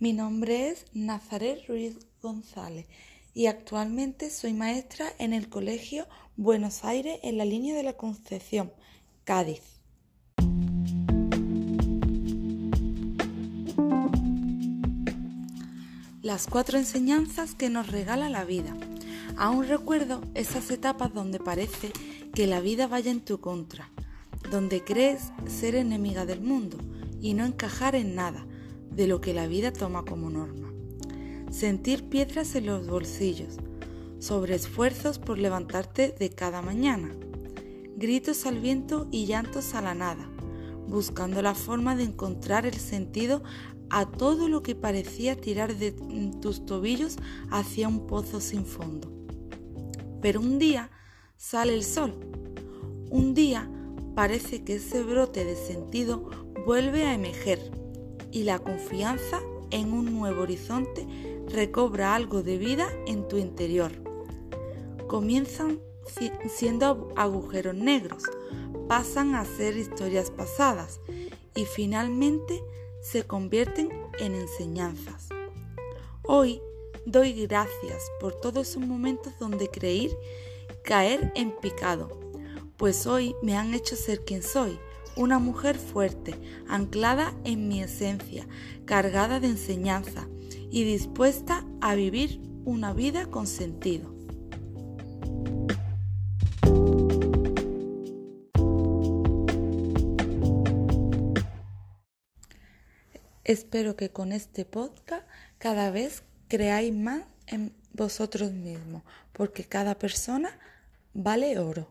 Mi nombre es Nazaret Ruiz González y actualmente soy maestra en el Colegio Buenos Aires en la línea de la Concepción, Cádiz. Las cuatro enseñanzas que nos regala la vida. Aún recuerdo esas etapas donde parece que la vida vaya en tu contra, donde crees ser enemiga del mundo y no encajar en nada de lo que la vida toma como norma. Sentir piedras en los bolsillos, sobre esfuerzos por levantarte de cada mañana, gritos al viento y llantos a la nada, buscando la forma de encontrar el sentido a todo lo que parecía tirar de tus tobillos hacia un pozo sin fondo. Pero un día sale el sol. Un día parece que ese brote de sentido vuelve a emerger y la confianza en un nuevo horizonte recobra algo de vida en tu interior. Comienzan siendo agujeros negros, pasan a ser historias pasadas y finalmente se convierten en enseñanzas. Hoy doy gracias por todos esos momentos donde creí caer en picado, pues hoy me han hecho ser quien soy una mujer fuerte, anclada en mi esencia, cargada de enseñanza y dispuesta a vivir una vida con sentido. Espero que con este podcast cada vez creáis más en vosotros mismos, porque cada persona vale oro.